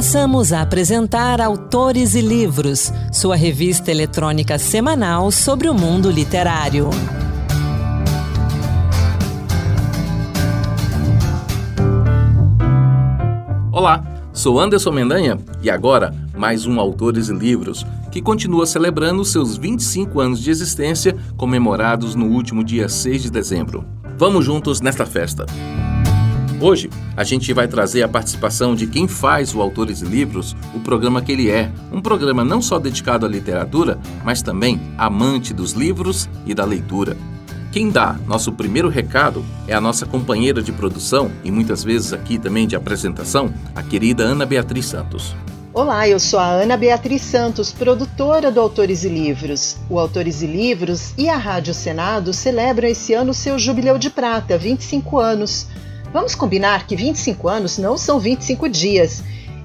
Passamos a apresentar Autores e Livros, sua revista eletrônica semanal sobre o mundo literário. Olá, sou Anderson Mendanha e agora mais um Autores e Livros, que continua celebrando seus 25 anos de existência, comemorados no último dia 6 de dezembro. Vamos juntos nesta festa! Hoje, a gente vai trazer a participação de quem faz o Autores e Livros, o programa que ele é. Um programa não só dedicado à literatura, mas também amante dos livros e da leitura. Quem dá nosso primeiro recado é a nossa companheira de produção e muitas vezes aqui também de apresentação, a querida Ana Beatriz Santos. Olá, eu sou a Ana Beatriz Santos, produtora do Autores e Livros. O Autores e Livros e a Rádio Senado celebram esse ano seu jubileu de prata, 25 anos. Vamos combinar que 25 anos não são 25 dias.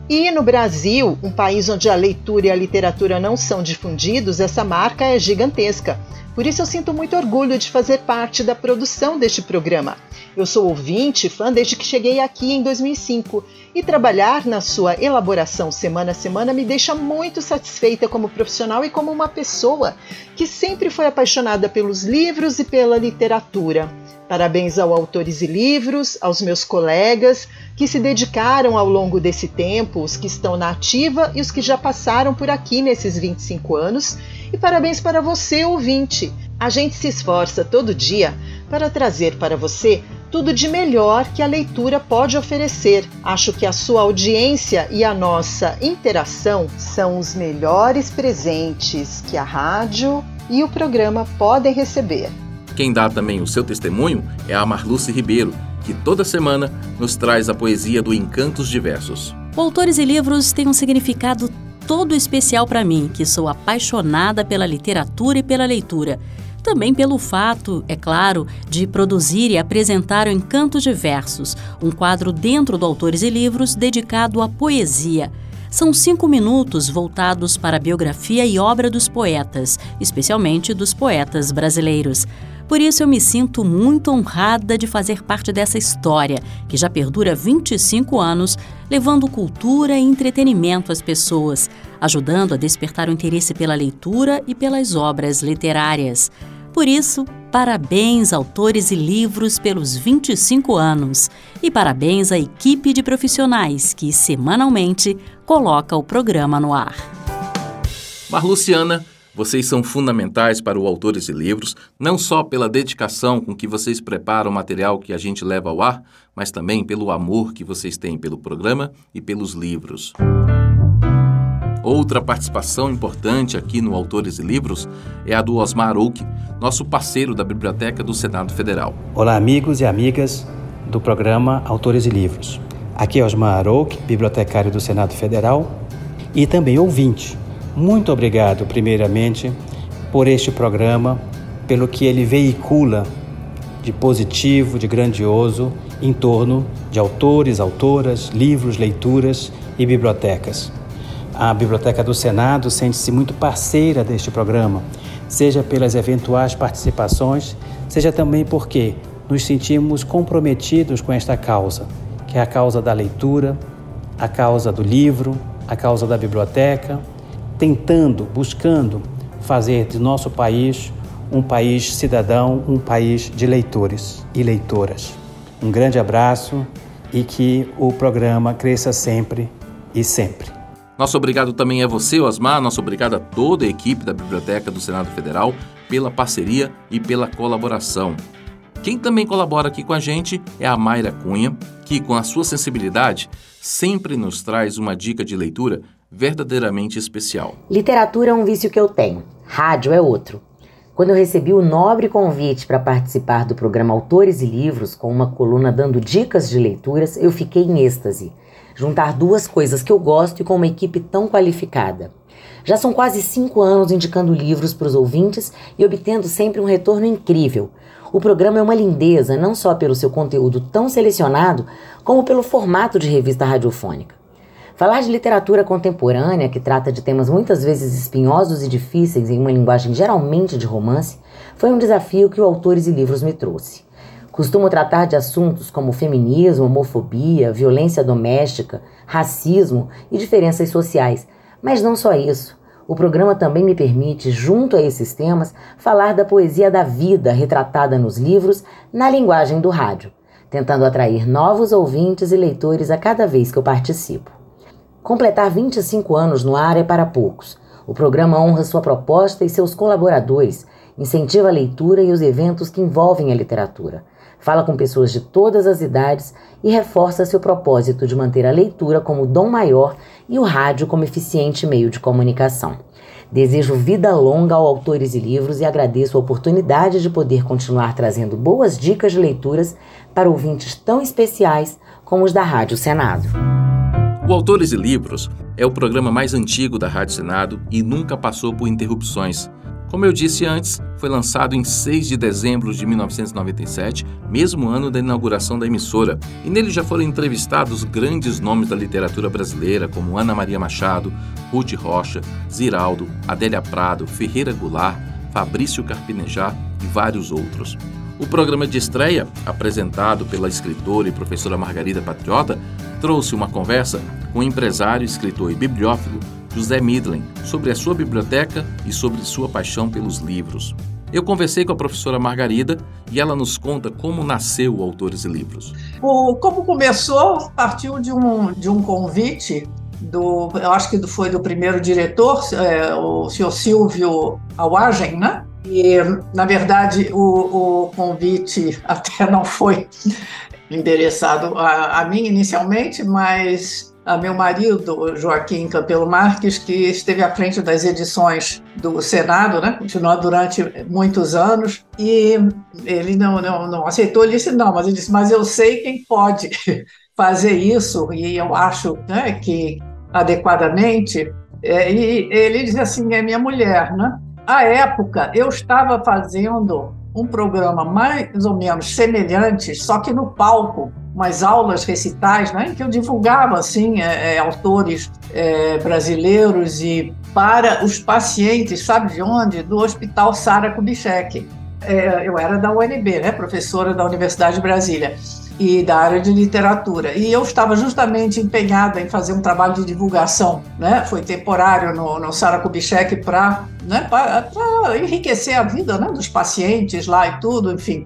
E no Brasil, um país onde a leitura e a literatura não são difundidos, essa marca é gigantesca. Por isso eu sinto muito orgulho de fazer parte da produção deste programa. Eu sou ouvinte, fã desde que cheguei aqui em 2005 e trabalhar na sua elaboração semana a semana me deixa muito satisfeita como profissional e como uma pessoa que sempre foi apaixonada pelos livros e pela literatura. Parabéns ao Autores e Livros, aos meus colegas que se dedicaram ao longo desse tempo, os que estão na ativa e os que já passaram por aqui nesses 25 anos. E parabéns para você, ouvinte. A gente se esforça todo dia para trazer para você tudo de melhor que a leitura pode oferecer. Acho que a sua audiência e a nossa interação são os melhores presentes que a rádio e o programa podem receber. Quem dá também o seu testemunho é a Marluce Ribeiro, que toda semana nos traz a poesia do Encantos Diversos. Autores e Livros tem um significado todo especial para mim, que sou apaixonada pela literatura e pela leitura. Também pelo fato, é claro, de produzir e apresentar o Encantos Diversos, um quadro dentro do Autores e Livros dedicado à poesia. São cinco minutos voltados para a biografia e obra dos poetas, especialmente dos poetas brasileiros. Por isso eu me sinto muito honrada de fazer parte dessa história, que já perdura 25 anos, levando cultura e entretenimento às pessoas, ajudando a despertar o interesse pela leitura e pelas obras literárias. Por isso, parabéns autores e livros pelos 25 anos e parabéns à equipe de profissionais que semanalmente coloca o programa no ar. Marluciana vocês são fundamentais para o Autores e Livros, não só pela dedicação com que vocês preparam o material que a gente leva ao ar, mas também pelo amor que vocês têm pelo programa e pelos livros. Outra participação importante aqui no Autores e Livros é a do Osmar Oak, nosso parceiro da Biblioteca do Senado Federal. Olá, amigos e amigas do programa Autores e Livros. Aqui é Osmar Oak, bibliotecário do Senado Federal e também ouvinte muito obrigado, primeiramente, por este programa, pelo que ele veicula de positivo, de grandioso em torno de autores, autoras, livros, leituras e bibliotecas. A Biblioteca do Senado sente-se muito parceira deste programa, seja pelas eventuais participações, seja também porque nos sentimos comprometidos com esta causa, que é a causa da leitura, a causa do livro, a causa da biblioteca, tentando, buscando fazer de nosso país um país cidadão, um país de leitores e leitoras. Um grande abraço e que o programa cresça sempre e sempre. Nosso obrigado também a você, Osmar, nosso obrigado a toda a equipe da Biblioteca do Senado Federal pela parceria e pela colaboração. Quem também colabora aqui com a gente é a Mayra Cunha, que, com a sua sensibilidade, sempre nos traz uma dica de leitura verdadeiramente especial. Literatura é um vício que eu tenho, rádio é outro. Quando eu recebi o nobre convite para participar do programa Autores e Livros, com uma coluna dando dicas de leituras, eu fiquei em êxtase. Juntar duas coisas que eu gosto e com uma equipe tão qualificada. Já são quase cinco anos indicando livros para os ouvintes e obtendo sempre um retorno incrível. O programa é uma lindeza, não só pelo seu conteúdo tão selecionado, como pelo formato de revista radiofônica. Falar de literatura contemporânea, que trata de temas muitas vezes espinhosos e difíceis em uma linguagem geralmente de romance, foi um desafio que o Autores e Livros me trouxe. Costumo tratar de assuntos como feminismo, homofobia, violência doméstica, racismo e diferenças sociais. Mas não só isso. O programa também me permite, junto a esses temas, falar da poesia da vida retratada nos livros na linguagem do rádio, tentando atrair novos ouvintes e leitores a cada vez que eu participo. Completar 25 anos no ar é para poucos. O programa honra sua proposta e seus colaboradores, incentiva a leitura e os eventos que envolvem a literatura fala com pessoas de todas as idades e reforça seu propósito de manter a leitura como dom maior e o rádio como eficiente meio de comunicação. Desejo vida longa ao autores e livros e agradeço a oportunidade de poder continuar trazendo boas dicas de leituras para ouvintes tão especiais como os da Rádio Senado. O Autores e Livros é o programa mais antigo da Rádio Senado e nunca passou por interrupções. Como eu disse antes, foi lançado em 6 de dezembro de 1997, mesmo ano da inauguração da emissora, e nele já foram entrevistados grandes nomes da literatura brasileira, como Ana Maria Machado, Ruth Rocha, Ziraldo, Adélia Prado, Ferreira Goulart, Fabrício Carpinejar e vários outros. O programa de estreia, apresentado pela escritora e professora Margarida Patriota, trouxe uma conversa com o empresário, escritor e bibliófilo José Midlen, sobre a sua biblioteca e sobre sua paixão pelos livros. Eu conversei com a professora Margarida e ela nos conta como nasceu o Autores e Livros. O, como começou, partiu de um, de um convite do, eu acho que foi do primeiro diretor, é, o senhor Silvio Awagen, né? E, na verdade, o, o convite até não foi endereçado a, a mim inicialmente, mas a meu marido, Joaquim Campelo Marques, que esteve à frente das edições do Senado, né? continuou durante muitos anos, e ele não, não, não aceitou, ele disse não, mas ele disse, mas eu sei quem pode fazer isso, e eu acho né, que adequadamente, é, e ele disse assim, é minha mulher, né? À época, eu estava fazendo um programa mais ou menos semelhante, só que no palco, umas aulas recitais, né, em que eu divulgava assim é, é, autores é, brasileiros e para os pacientes, sabe de onde? Do Hospital Sara Kubitschek. É, eu era da UNB, né, professora da Universidade de Brasília e da área de literatura. E eu estava justamente empenhada em fazer um trabalho de divulgação, né? Foi temporário no, no Sara Kubitschek para né, enriquecer a vida né, dos pacientes lá e tudo, enfim.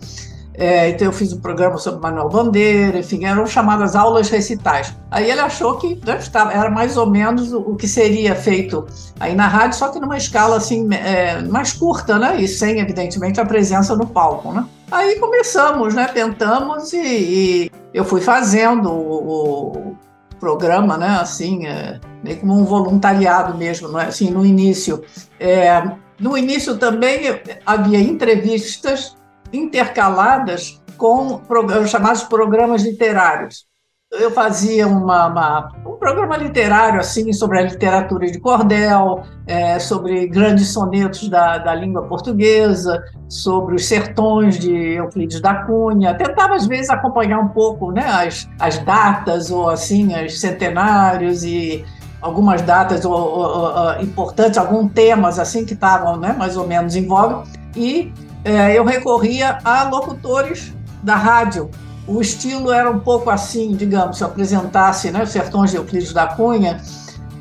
É, então eu fiz um programa sobre Manuel Bandeira, enfim, eram chamadas aulas recitais. Aí ele achou que né, estava, era mais ou menos o, o, que seria feito aí na rádio, só que numa escala assim é, mais curta, né? E sem, evidentemente, a presença no palco, né? Aí começamos, né? Tentamos e, e eu fui fazendo o, o programa, né? Assim, é, meio como um voluntariado mesmo, não é? Assim, no início. É, no início também havia entrevistas intercaladas com chamados programas literários. Eu fazia uma, uma, um programa literário assim sobre a literatura de cordel, é, sobre grandes sonetos da, da língua portuguesa, sobre os sertões de Euclides da Cunha. Tentava às vezes acompanhar um pouco, né, as, as datas ou assim, os centenários e algumas datas ou, ou, importantes, alguns temas assim que estavam, né, mais ou menos em voga. E é, eu recorria a locutores da rádio. O estilo era um pouco assim, digamos, se eu apresentasse né, os Sertões de Euclides da Cunha,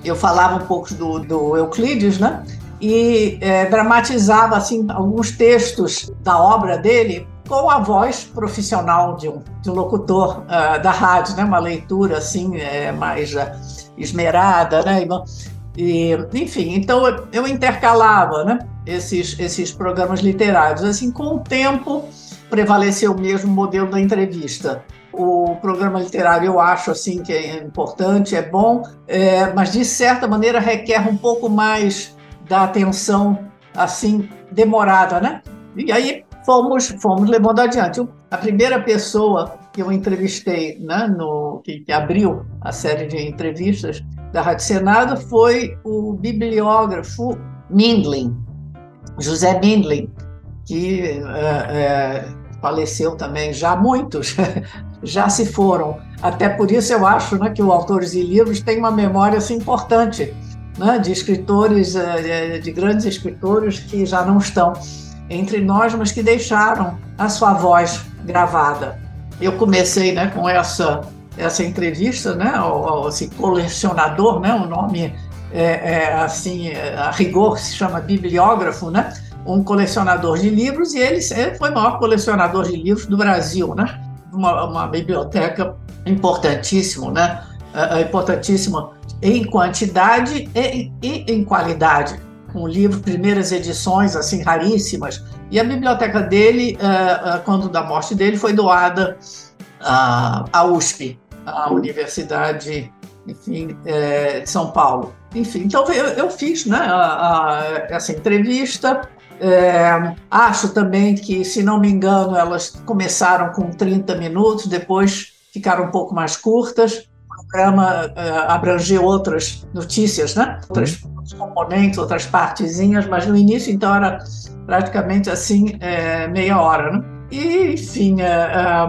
eu falava um pouco do, do Euclides, né? E é, dramatizava assim alguns textos da obra dele com a voz profissional de um, de um locutor uh, da rádio, né? Uma leitura assim é, mais uh, esmerada, né? E, enfim, então eu intercalava né, esses, esses programas literários. Assim, com o tempo, prevaleceu mesmo modelo da entrevista. O programa literário eu acho assim que é importante, é bom, é, mas de certa maneira requer um pouco mais da atenção assim demorada, né? E aí fomos fomos levando adiante. A primeira pessoa que eu entrevistei, né, no que, que abriu a série de entrevistas da Rádio Senado foi o bibliógrafo Mindlin, José Mindlin, que é, é, faleceu também, já muitos já se foram. Até por isso eu acho né, que o Autores e Livros tem uma memória assim, importante né, de escritores, é, de grandes escritores que já não estão entre nós, mas que deixaram a sua voz gravada. Eu comecei né, com essa, essa entrevista, né, ao, esse colecionador, né, o nome é, é, assim, a rigor se chama bibliógrafo, né, um colecionador de livros, e ele foi o maior colecionador de livros do Brasil, né, uma, uma biblioteca importantíssimo, né, é, é importantíssima em quantidade e, e em qualidade, com livros, primeiras edições assim raríssimas. E a biblioteca dele, é, quando da morte dele, foi doada à USP, a Universidade enfim, de São Paulo. Enfim, então eu, fiz né, essa entrevista. É, acho também que, se não me engano, elas começaram com 30 minutos, depois ficaram um pouco mais curtas programa uh, abrangeu outras notícias, né? Outras, outros componentes, outras partezinhas, mas no início, então, era praticamente assim, é, meia hora, né? E, enfim, é,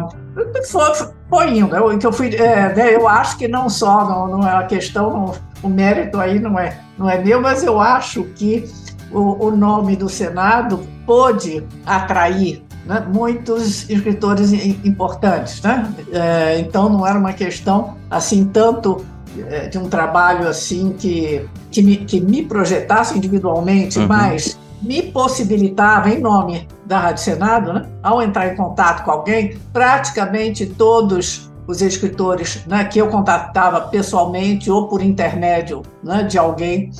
foi, foi indo. Eu, fui, né, eu acho que não só, não, não é a questão, não, o mérito aí não é, não é meu, mas eu acho que o, o nome do Senado pôde atrair né, muitos escritores importantes, né? É, então não era uma questão assim tanto é, de um trabalho assim que que me, que me projetasse individualmente, uhum. mas me possibilitava, em nome da Rádio Senado, né, ao entrar em contato com alguém, praticamente todos os escritores né, que eu contatava pessoalmente ou por intermédio né, de alguém,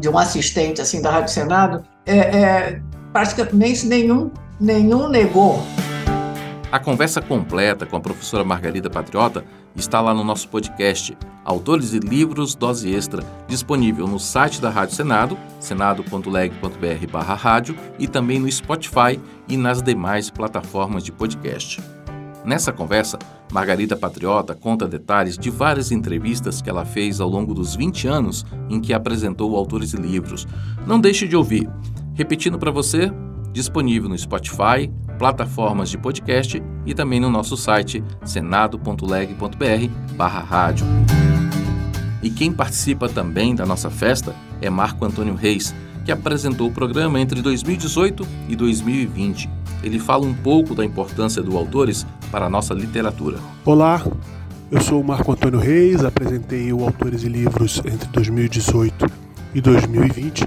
de um assistente assim da Rádio Senado, é, é, praticamente nenhum nenhum negou. A conversa completa com a professora Margarida Patriota está lá no nosso podcast Autores e Livros Dose Extra, disponível no site da Rádio Senado, senado.leg.br rádio e também no Spotify e nas demais plataformas de podcast. Nessa conversa, Margarida Patriota conta detalhes de várias entrevistas que ela fez ao longo dos 20 anos em que apresentou autores e livros. Não deixe de ouvir. Repetindo para você, disponível no Spotify, plataformas de podcast e também no nosso site senado.leg.br/rádio. E quem participa também da nossa festa é Marco Antônio Reis, que apresentou o programa entre 2018 e 2020. Ele fala um pouco da importância do Autores para a nossa literatura. Olá, eu sou o Marco Antônio Reis, apresentei o Autores e Livros entre 2018 e 2020,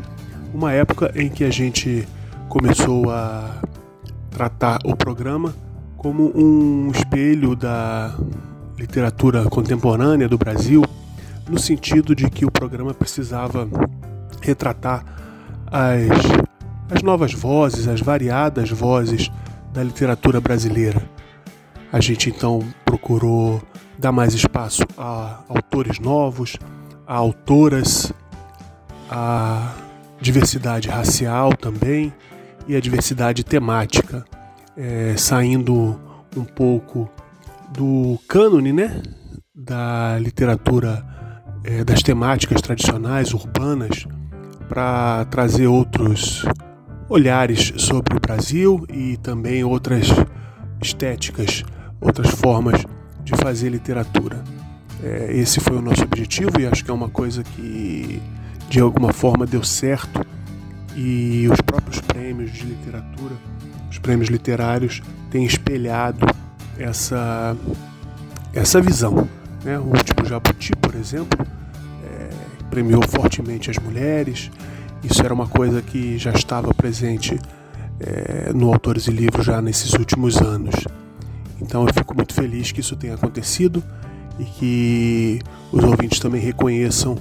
uma época em que a gente começou a tratar o programa como um espelho da literatura contemporânea do Brasil, no sentido de que o programa precisava retratar as, as novas vozes, as variadas vozes da literatura brasileira. A gente então procurou dar mais espaço a autores novos, a autoras, a diversidade racial também, e a diversidade temática, é, saindo um pouco do cânone né, da literatura é, das temáticas tradicionais, urbanas, para trazer outros olhares sobre o Brasil e também outras estéticas, outras formas de fazer literatura. É, esse foi o nosso objetivo e acho que é uma coisa que de alguma forma deu certo e os próprios prêmios de literatura, os prêmios literários, têm espelhado essa, essa visão. Né? O último Jabuti, por exemplo, é, premiou fortemente as mulheres. Isso era uma coisa que já estava presente é, no Autores e Livros já nesses últimos anos. Então eu fico muito feliz que isso tenha acontecido e que os ouvintes também reconheçam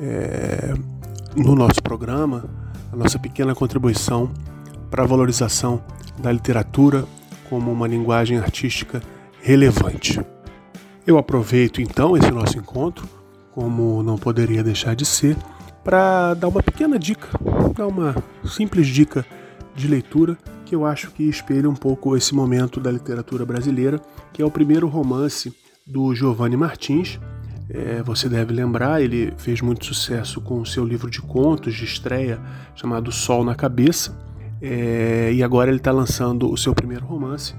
é, no nosso programa a nossa pequena contribuição para a valorização da literatura como uma linguagem artística relevante. Eu aproveito então esse nosso encontro, como não poderia deixar de ser, para dar uma pequena dica, dar uma simples dica de leitura que eu acho que espelha um pouco esse momento da literatura brasileira, que é o primeiro romance do Giovanni Martins, é, você deve lembrar, ele fez muito sucesso com o seu livro de contos de estreia chamado Sol na Cabeça. É, e agora ele está lançando o seu primeiro romance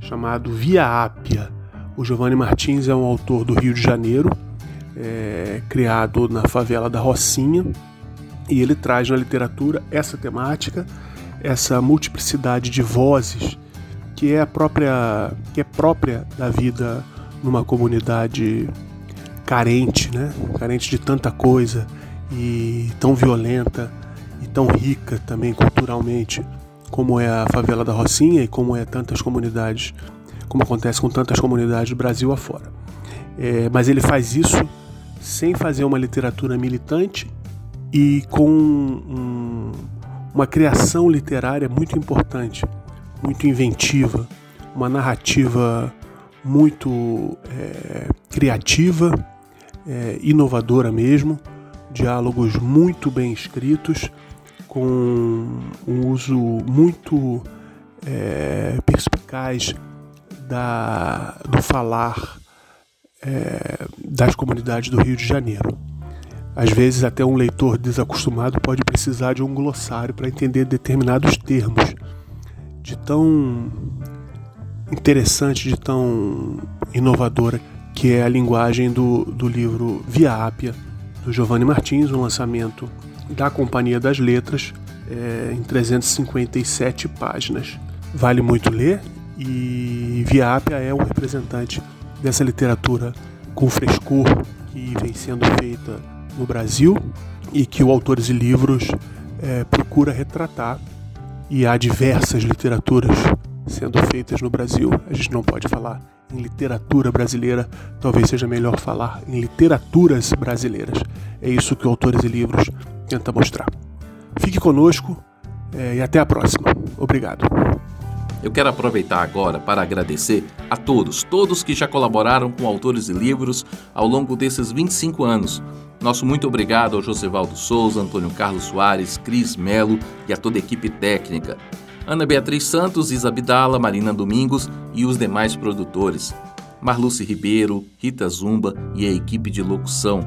chamado Via Ápia. O Giovanni Martins é um autor do Rio de Janeiro, é, criado na favela da Rocinha, e ele traz na literatura essa temática, essa multiplicidade de vozes que é própria que é própria da vida numa comunidade carente, né? Carente de tanta coisa e tão violenta e tão rica também culturalmente, como é a favela da Rocinha e como é tantas comunidades, como acontece com tantas comunidades do Brasil afora. É, mas ele faz isso sem fazer uma literatura militante e com um, uma criação literária muito importante, muito inventiva, uma narrativa muito é, criativa, é, inovadora mesmo, diálogos muito bem escritos, com um uso muito é, perspicaz da, do falar é, das comunidades do Rio de Janeiro. Às vezes, até um leitor desacostumado pode precisar de um glossário para entender determinados termos, de tão interessante, de tão inovadora que é a linguagem do, do livro Via Ápia, do Giovanni Martins, um lançamento da Companhia das Letras, é, em 357 páginas. Vale muito ler e Via Ápia é um representante dessa literatura com frescor que vem sendo feita no Brasil e que o Autores e Livros é, procura retratar. E há diversas literaturas sendo feitas no Brasil. A gente não pode falar em literatura brasileira, talvez seja melhor falar em literaturas brasileiras. É isso que o Autores e Livros tenta mostrar. Fique conosco é, e até a próxima. Obrigado. Eu quero aproveitar agora para agradecer a todos, todos que já colaboraram com autores e livros ao longo desses 25 anos. Nosso muito obrigado ao Josivaldo Souza, Antônio Carlos Soares, Cris Melo e a toda a equipe técnica. Ana Beatriz Santos, Isa Bidala, Marina Domingos e os demais produtores. Marluce Ribeiro, Rita Zumba e a equipe de locução.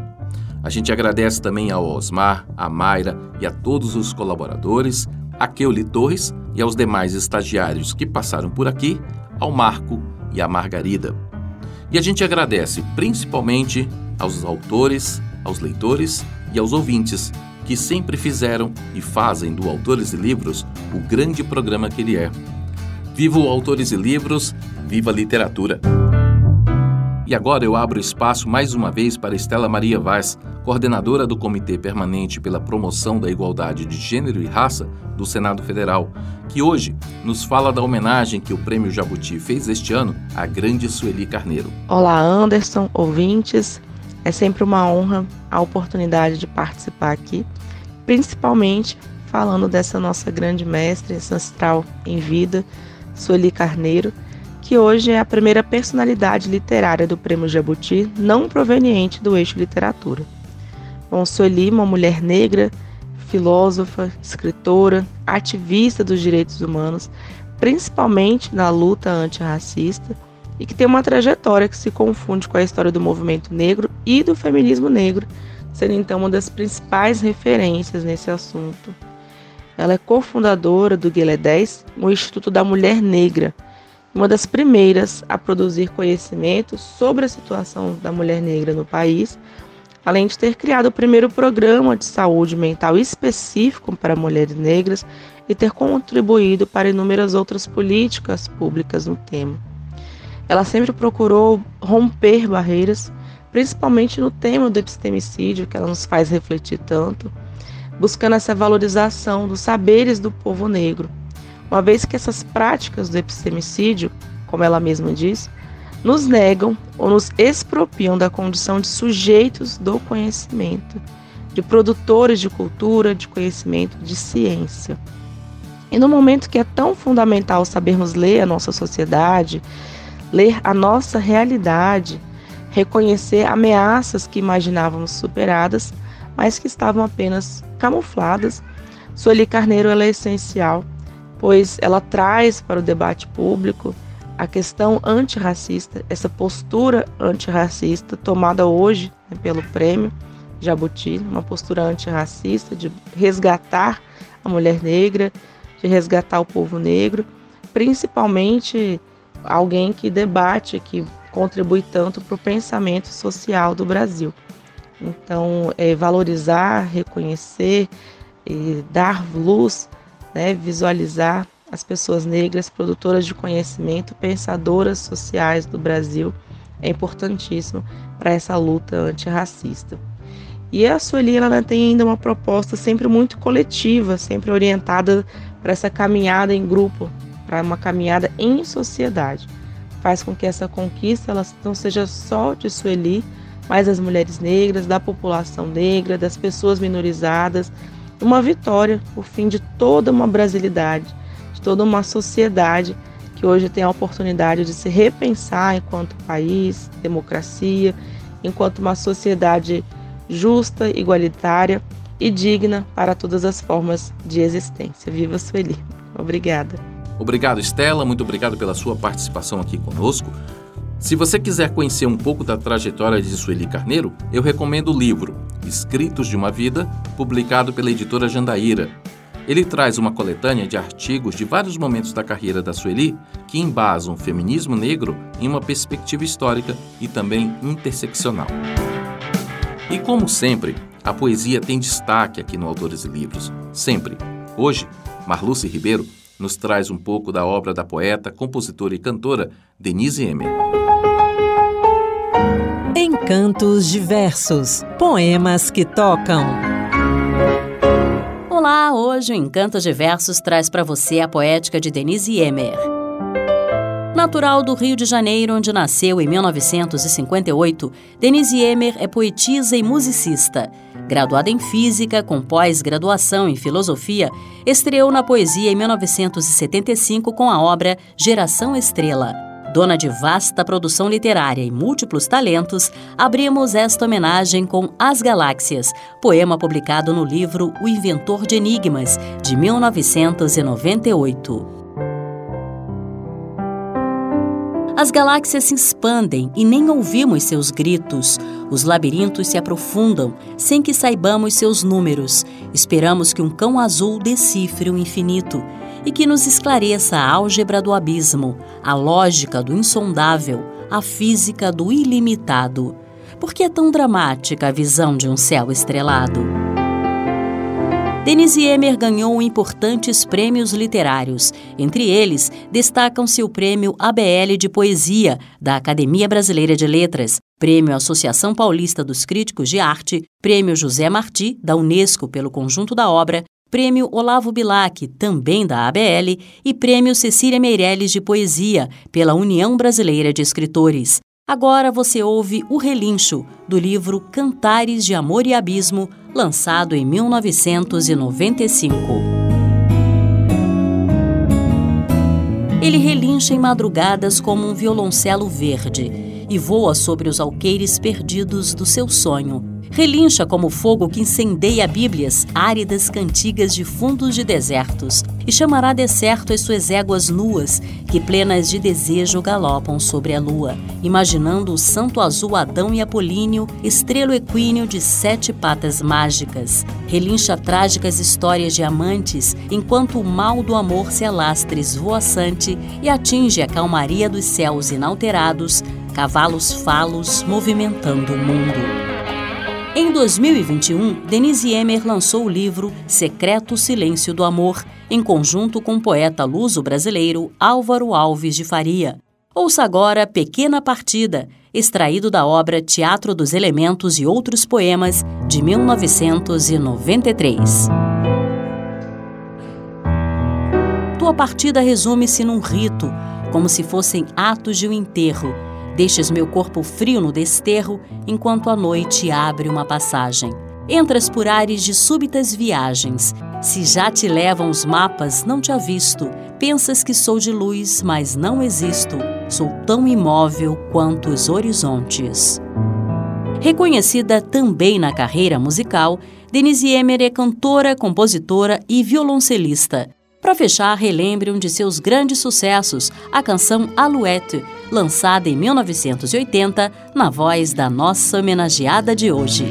A gente agradece também ao Osmar, a Mayra e a todos os colaboradores, a Keuli Torres e aos demais estagiários que passaram por aqui, ao Marco e à Margarida. E a gente agradece principalmente aos autores, aos leitores e aos ouvintes que sempre fizeram e fazem do Autores e Livros o grande programa que ele é. Viva o Autores e Livros, viva a literatura! E agora eu abro espaço mais uma vez para Estela Maria Vaz, coordenadora do Comitê Permanente pela Promoção da Igualdade de Gênero e Raça do Senado Federal, que hoje nos fala da homenagem que o Prêmio Jabuti fez este ano à grande Sueli Carneiro. Olá, Anderson, ouvintes. É sempre uma honra a oportunidade de participar aqui, principalmente falando dessa nossa grande mestre ancestral em vida, Sueli Carneiro que hoje é a primeira personalidade literária do Prêmio Jabuti não proveniente do eixo literatura. Bom, Sueli, uma mulher negra, filósofa, escritora, ativista dos direitos humanos, principalmente na luta antirracista, e que tem uma trajetória que se confunde com a história do movimento negro e do feminismo negro, sendo então uma das principais referências nesse assunto. Ela é cofundadora do Guilé 10, o Instituto da Mulher Negra, uma das primeiras a produzir conhecimento sobre a situação da mulher negra no país, além de ter criado o primeiro programa de saúde mental específico para mulheres negras e ter contribuído para inúmeras outras políticas públicas no tema. Ela sempre procurou romper barreiras, principalmente no tema do epistemicídio, que ela nos faz refletir tanto, buscando essa valorização dos saberes do povo negro uma vez que essas práticas do epistemicídio, como ela mesma diz, nos negam ou nos expropriam da condição de sujeitos do conhecimento, de produtores de cultura, de conhecimento, de ciência. E no momento que é tão fundamental sabermos ler a nossa sociedade, ler a nossa realidade, reconhecer ameaças que imaginávamos superadas, mas que estavam apenas camufladas, Sueli Carneiro é essencial pois ela traz para o debate público a questão antirracista, essa postura antirracista tomada hoje né, pelo prêmio Jabuti, uma postura antirracista de resgatar a mulher negra, de resgatar o povo negro, principalmente alguém que debate, que contribui tanto para o pensamento social do Brasil. Então, é, valorizar, reconhecer, dar luz né, visualizar as pessoas negras, produtoras de conhecimento, pensadoras sociais do Brasil. É importantíssimo para essa luta antirracista. E a Sueli ela tem ainda uma proposta sempre muito coletiva, sempre orientada para essa caminhada em grupo, para uma caminhada em sociedade. Faz com que essa conquista ela não seja só de Sueli, mas das mulheres negras, da população negra, das pessoas minorizadas, uma vitória, o fim de toda uma brasilidade, de toda uma sociedade que hoje tem a oportunidade de se repensar enquanto país, democracia, enquanto uma sociedade justa, igualitária e digna para todas as formas de existência. Viva Sueli. Obrigada. Obrigado, Estela. Muito obrigado pela sua participação aqui conosco. Se você quiser conhecer um pouco da trajetória de Sueli Carneiro, eu recomendo o livro Escritos de uma Vida, publicado pela editora Jandaíra. Ele traz uma coletânea de artigos de vários momentos da carreira da Sueli que embasam o feminismo negro em uma perspectiva histórica e também interseccional. E como sempre, a poesia tem destaque aqui no Autores e Livros. Sempre. Hoje, Marluce Ribeiro nos traz um pouco da obra da poeta, compositora e cantora Denise Emer. Encantos diversos, poemas que tocam. Olá, hoje o Encantos Diversos traz para você a poética de Denise Emer. Natural do Rio de Janeiro, onde nasceu em 1958, Denise Emer é poetisa e musicista. Graduada em Física, com pós-graduação em Filosofia, estreou na poesia em 1975 com a obra Geração Estrela. Dona de vasta produção literária e múltiplos talentos, abrimos esta homenagem com As Galáxias, poema publicado no livro O Inventor de Enigmas, de 1998. As galáxias se expandem e nem ouvimos seus gritos. Os labirintos se aprofundam sem que saibamos seus números. Esperamos que um cão azul decifre o infinito e que nos esclareça a álgebra do abismo, a lógica do insondável, a física do ilimitado. Por que é tão dramática a visão de um céu estrelado? Denise Emer ganhou importantes prêmios literários. Entre eles, destacam-se o Prêmio ABL de Poesia, da Academia Brasileira de Letras, Prêmio Associação Paulista dos Críticos de Arte, Prêmio José Marti, da Unesco pelo conjunto da obra, Prêmio Olavo Bilac, também da ABL, e Prêmio Cecília Meirelles de Poesia, pela União Brasileira de Escritores. Agora você ouve O Relincho, do livro Cantares de Amor e Abismo, lançado em 1995. Ele relincha em madrugadas como um violoncelo verde e voa sobre os alqueires perdidos do seu sonho Relincha como fogo que incendeia Bíblias, áridas cantigas de fundos de desertos, e chamará deserto as suas éguas nuas, que plenas de desejo galopam sobre a lua, imaginando o santo azul Adão e Apolíneo, estrelo equíneo de sete patas mágicas. Relincha trágicas histórias de amantes, enquanto o mal do amor se alastra esvoaçante e atinge a calmaria dos céus inalterados, cavalos falos movimentando o mundo. Em 2021, Denise Emer lançou o livro Secreto Silêncio do Amor, em conjunto com o poeta luso-brasileiro Álvaro Alves de Faria. Ouça agora Pequena Partida, extraído da obra Teatro dos Elementos e Outros Poemas, de 1993. Tua partida resume-se num rito, como se fossem atos de um enterro Deixas meu corpo frio no desterro, enquanto a noite abre uma passagem. Entras por ares de súbitas viagens. Se já te levam os mapas, não te avisto. Pensas que sou de luz, mas não existo. Sou tão imóvel quanto os horizontes. Reconhecida também na carreira musical, Denise Emer é cantora, compositora e violoncelista. Para fechar, relembre um de seus grandes sucessos, a canção Alouette, lançada em 1980, na voz da nossa homenageada de hoje.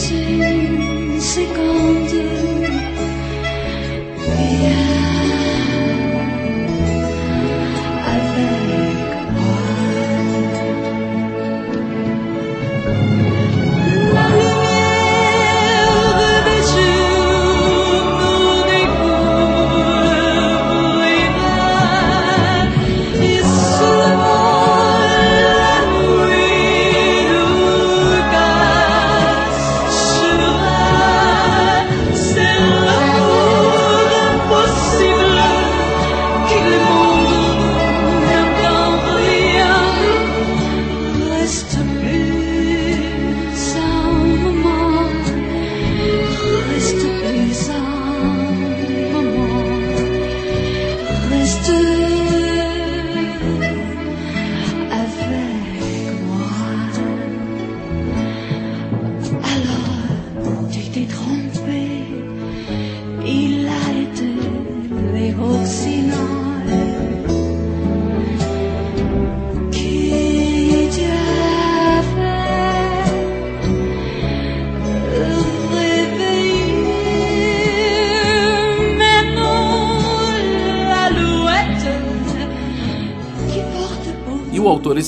算唔识。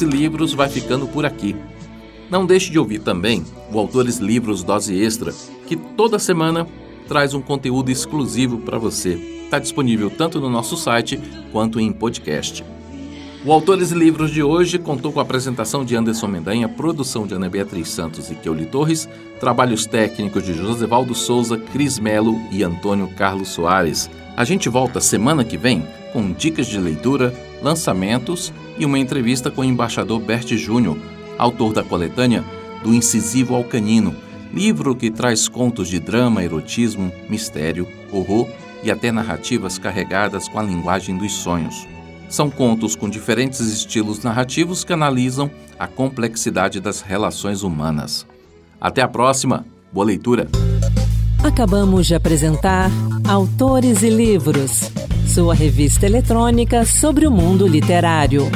Autores e Livros vai ficando por aqui. Não deixe de ouvir também o Autores Livros Dose Extra, que toda semana traz um conteúdo exclusivo para você. Está disponível tanto no nosso site quanto em podcast. O Autores e Livros de hoje contou com a apresentação de Anderson Mendanha, produção de Ana Beatriz Santos e Keuli Torres, trabalhos técnicos de Josevaldo Souza, Cris Melo e Antônio Carlos Soares. A gente volta semana que vem com dicas de leitura, lançamentos e uma entrevista com o embaixador Bert Júnior, autor da coletânea Do Incisivo ao Canino, livro que traz contos de drama, erotismo, mistério, horror e até narrativas carregadas com a linguagem dos sonhos. São contos com diferentes estilos narrativos que analisam a complexidade das relações humanas. Até a próxima! Boa leitura! Acabamos de apresentar Autores e Livros, sua revista eletrônica sobre o mundo literário.